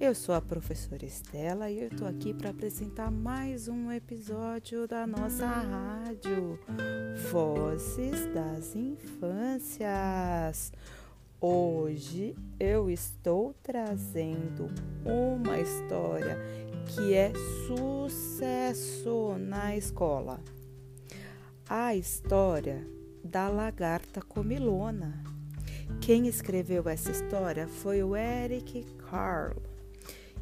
Eu sou a professora Estela e eu estou aqui para apresentar mais um episódio da nossa rádio Vozes das Infâncias. Hoje eu estou trazendo uma história que é sucesso na escola. A história da lagarta comilona. Quem escreveu essa história foi o Eric Carl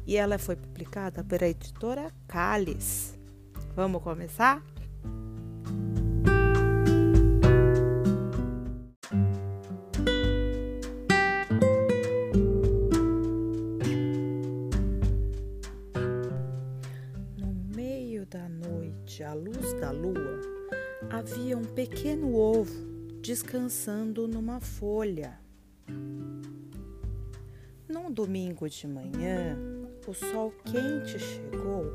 e ela foi publicada pela editora Calles. Vamos começar? No meio da noite, à luz da lua, havia um pequeno ovo descansando numa folha. Num domingo de manhã, o sol quente chegou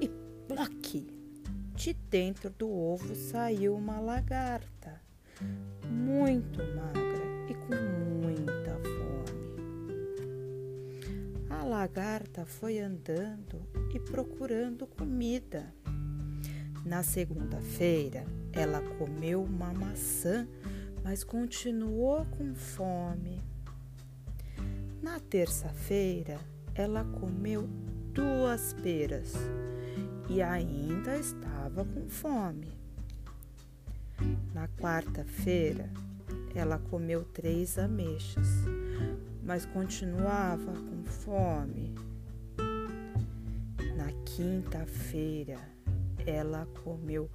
e plaque! De dentro do ovo saiu uma lagarta, muito magra e com muita fome. A lagarta foi andando e procurando comida. Na segunda-feira, ela comeu uma maçã, mas continuou com fome. Na terça-feira, ela comeu duas peras e ainda estava com fome. Na quarta-feira, ela comeu três ameixas, mas continuava com fome. Na quinta-feira, ela comeu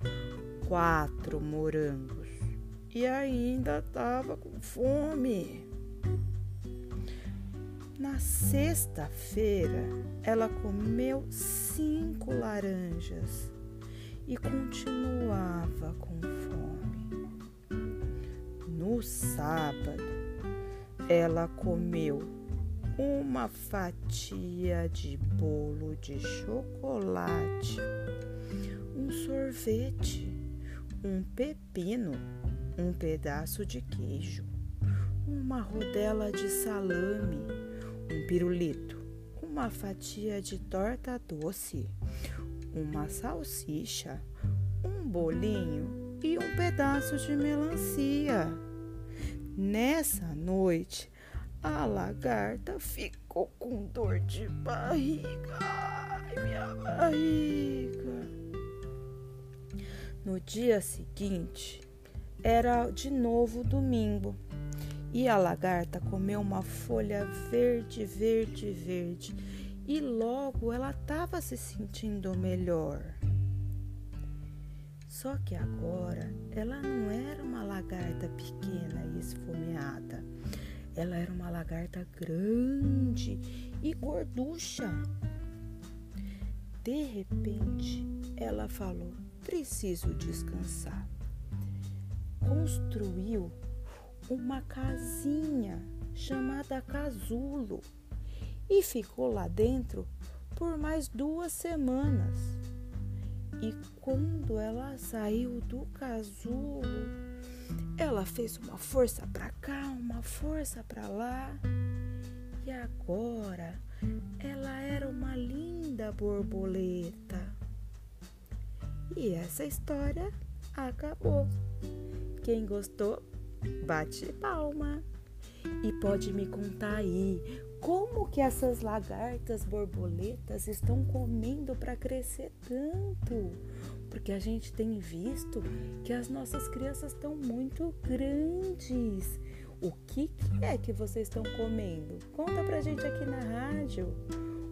quatro morangos e ainda estava com fome. Na sexta-feira, ela comeu cinco laranjas e continuava com fome. No sábado, ela comeu uma fatia de bolo de chocolate um sorvete, um pepino, um pedaço de queijo, uma rodela de salame, pirulito, uma fatia de torta doce, uma salsicha, um bolinho e um pedaço de melancia. Nessa noite, a lagarta ficou com dor de barriga. Ai, minha barriga. No dia seguinte, era de novo domingo e a lagarta comeu uma folha verde, verde, verde e logo ela estava se sentindo melhor. Só que agora ela não era uma lagarta pequena e esfomeada. Ela era uma lagarta grande e gorducha. De repente, ela falou: preciso descansar. Construiu uma casinha chamada casulo e ficou lá dentro por mais duas semanas. E quando ela saiu do casulo, ela fez uma força para cá, uma força para lá. E agora ela era uma linda borboleta. E essa história acabou. Quem gostou, bate palma. E pode me contar aí como que essas lagartas borboletas estão comendo para crescer tanto? Porque a gente tem visto que as nossas crianças estão muito grandes. O que, que é que vocês estão comendo? Conta pra gente aqui na rádio.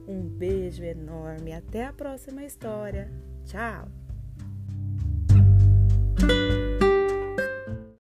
Um beijo enorme, até a próxima história. Tchau!